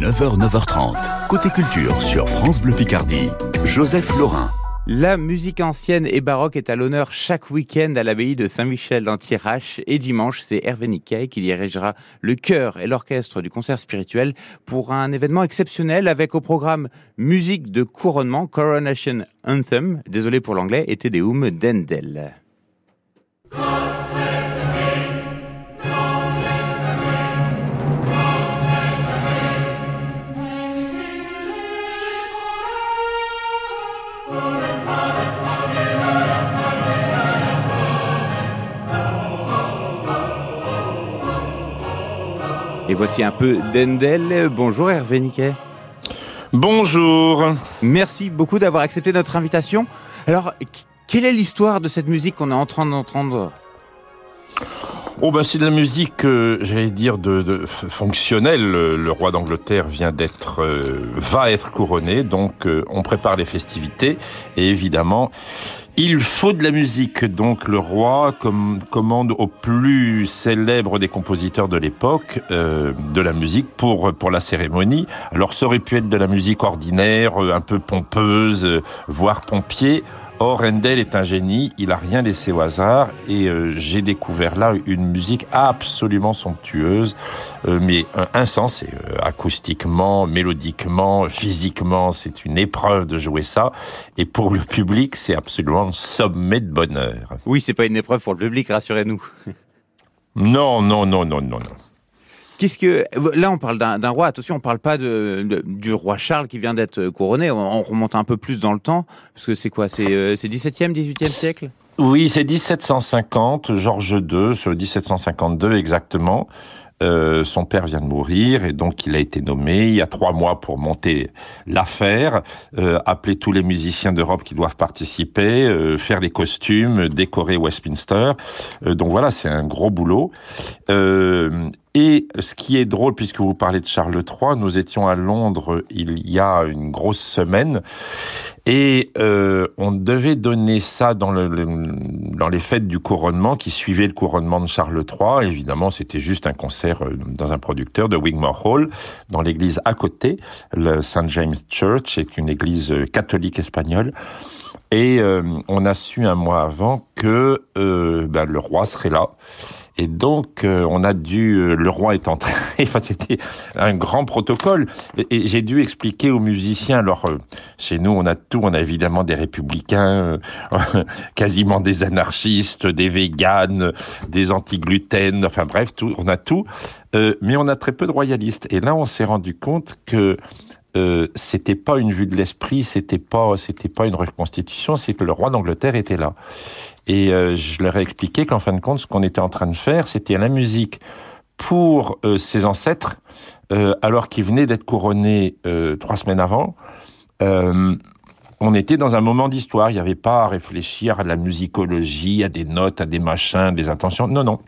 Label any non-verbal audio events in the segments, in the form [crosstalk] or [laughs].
9h, 9h30. Côté culture sur France Bleu Picardie. Joseph Laurin. La musique ancienne et baroque est à l'honneur chaque week-end à l'abbaye de Saint-Michel d'Antirache. Et dimanche, c'est Hervé Niquet qui dirigera le chœur et l'orchestre du concert spirituel pour un événement exceptionnel avec au programme musique de couronnement, Coronation Anthem, désolé pour l'anglais, et Te Deum d'Endel. Et voici un peu d'Endel. Bonjour Hervé Niquet. Bonjour. Merci beaucoup d'avoir accepté notre invitation. Alors, quelle est l'histoire de cette musique qu'on est en train d'entendre? Oh ben c'est de la musique, euh, j'allais dire, de, de, fonctionnelle. Le roi d'Angleterre vient d'être, euh, va être couronné, donc euh, on prépare les festivités et évidemment il faut de la musique, donc le roi commande au plus célèbre des compositeurs de l'époque euh, de la musique pour pour la cérémonie. Alors ça aurait pu être de la musique ordinaire, un peu pompeuse, voire pompier. Or, Handel est un génie, il a rien laissé au hasard et euh, j'ai découvert là une musique absolument somptueuse, euh, mais euh, insensée, acoustiquement, mélodiquement, physiquement, c'est une épreuve de jouer ça et pour le public, c'est absolument sommet de bonheur. Oui, c'est pas une épreuve pour le public, rassurez-nous. Non, non, non, non, non, non. Qu'est-ce que là on parle d'un roi Attention, on parle pas de, du roi Charles qui vient d'être couronné. On, remonte un peu plus dans le temps parce que c'est quoi? C'est euh, 17e, 18e siècle? Oui, c'est 1750. Georges II, sur 1752 exactement. Euh, son père vient de mourir et donc il a été nommé il y a trois mois pour monter l'affaire, euh, appeler tous les musiciens d'Europe qui doivent participer, euh, faire les costumes, décorer Westminster. Euh, donc voilà, c'est un gros boulot. Et ce qui est drôle, puisque vous parlez de Charles III, nous étions à Londres il y a une grosse semaine et euh, on devait donner ça dans, le, dans les fêtes du couronnement qui suivaient le couronnement de Charles III. Évidemment, c'était juste un concert euh, dans un producteur de Wigmore Hall, dans l'église à côté, le St. James Church, est une église euh, catholique espagnole. Et on a su un mois avant que ben, le roi serait là. Et donc, euh, on a dû, euh, le roi est entré, [laughs] enfin, c'était un grand protocole. Et, j'ai dû expliquer aux musiciens, alors, euh, chez nous, on a tout, on a évidemment des républicains, [laughs] quasiment des anarchistes, des véganes, des anti-gluten, enfin bref, tout, on a tout. mais on a très peu de royalistes. Et là, on s'est rendu compte que euh, c'était pas une vue de l'esprit, c'était pas, c'était pas une reconstitution, c'est que le roi d'Angleterre était là. Et euh, je leur ai expliqué qu'en fin de compte, ce qu'on était en train de faire, c'était la musique pour euh, ses ancêtres, euh, alors qu'ils venaient d'être couronnés trois semaines avant. On était dans un moment d'histoire. Il n'y avait pas à réfléchir à la musicologie, à des notes, à des machins, des intentions. Non, non.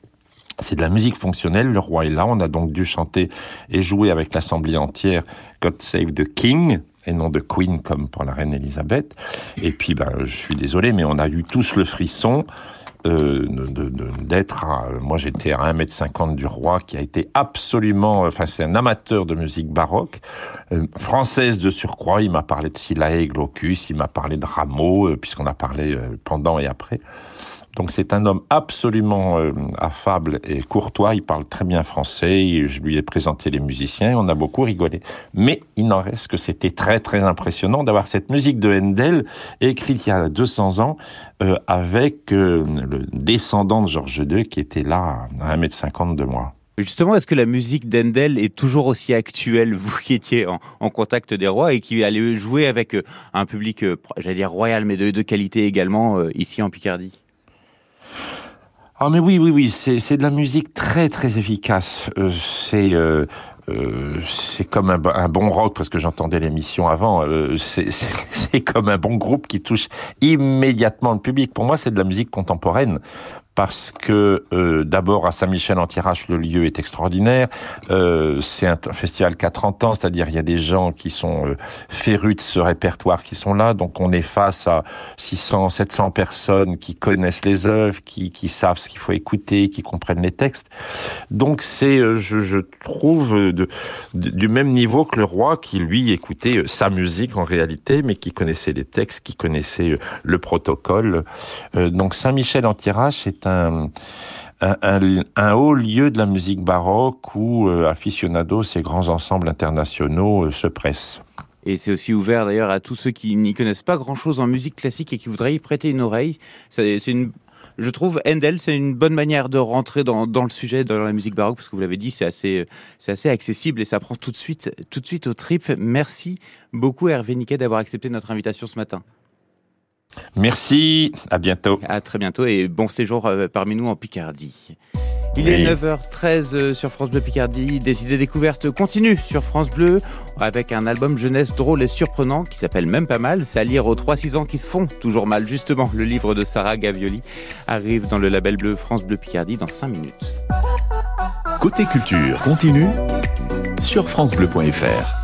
C'est de la musique fonctionnelle. Le roi est là. On a donc dû chanter et jouer avec l'assemblée entière God Save the King et non de Queen comme pour la reine Elisabeth. Et puis, ben, je suis désolé, mais on a eu tous le frisson euh, d'être à, moi j'étais à 1m50 du roi qui a été absolument, enfin c'est un amateur de musique baroque, euh, française de surcroît, il m'a parlé de Scylla Glaucus, il m'a parlé de Rameau, euh, puisqu'on a parlé euh, pendant et après. Donc c'est un homme absolument euh, affable et courtois, il parle très bien français, je lui ai présenté les musiciens, on a beaucoup rigolé. Mais il n'en reste que c'était très très impressionnant d'avoir cette musique de Handel écrite il y a 200 ans euh, avec euh, le descendant de Georges II qui était là à 1m50 de moi. Justement, est-ce que la musique d'Endel est toujours aussi actuelle, vous qui étiez en, contact des rois et qui allez jouer avec un public, j'allais dire royal, mais de qualité également, ici en Picardie? Ah mais oui, oui, oui, c'est de la musique très très efficace. Euh, c'est euh, euh, c'est comme un, bon rock parce que j'entendais l'émission avant. Euh, [laughs] c'est comme un bon groupe qui touche immédiatement le public. Pour moi, c'est de la musique contemporaine parce que euh, d'abord à Saint-Michel-en-Thiérache, le lieu est extraordinaire. C'est un, festival qui a 30 ans, c'est-à-dire il y a des gens qui sont férus de ce répertoire qui sont là. Donc on est face à 600, 700 personnes qui connaissent les œuvres, qui, savent ce qu'il faut écouter, qui comprennent les textes. Donc c'est, je, trouve, du même niveau que le roi qui lui écoutait sa musique en réalité, mais qui connaissait les textes, qui connaissait le protocole. donc Saint-Michel-en-Thiérache est un, un, haut lieu de la musique baroque où euh, aficionados et grands ensembles internationaux euh, se pressent. Et c'est aussi ouvert d'ailleurs à tous ceux qui n'y connaissent pas grand-chose en musique classique et qui voudraient y prêter une oreille. C'est une, je trouve, Handel, c'est une bonne manière de rentrer dans, dans, le sujet, dans la musique baroque, parce que vous l'avez dit, c'est assez, c'est assez accessible et ça prend tout de suite, tout de suite au trip. Merci beaucoup Hervé Niquet d'avoir accepté notre invitation ce matin. Merci, à bientôt. À très bientôt et bon séjour euh, parmi nous en Picardie. Il est 9h13 euh, sur France Bleu Picardie. Des idées découvertes continuent sur France Bleu avec un album jeunesse drôle et surprenant qui s'appelle même pas mal. C'est à lire aux 3-6 ans qui se font toujours mal. Justement, le livre de Sarah Gavioli arrive dans le label bleu France Bleu Picardie dans 5 minutes. Côté culture continue sur FranceBleu.fr.